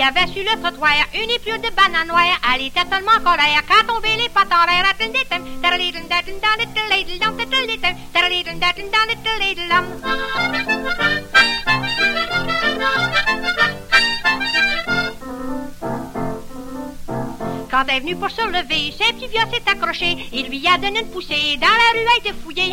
y avait sur le trottoir une épieu de banane Elle était tellement colère qu'à tomber les pattes en l'air. Quand elle est venue pour se lever, ses petits vieux s'est accroché. Il lui a donné une poussée. Dans la rue, elle était fouillée.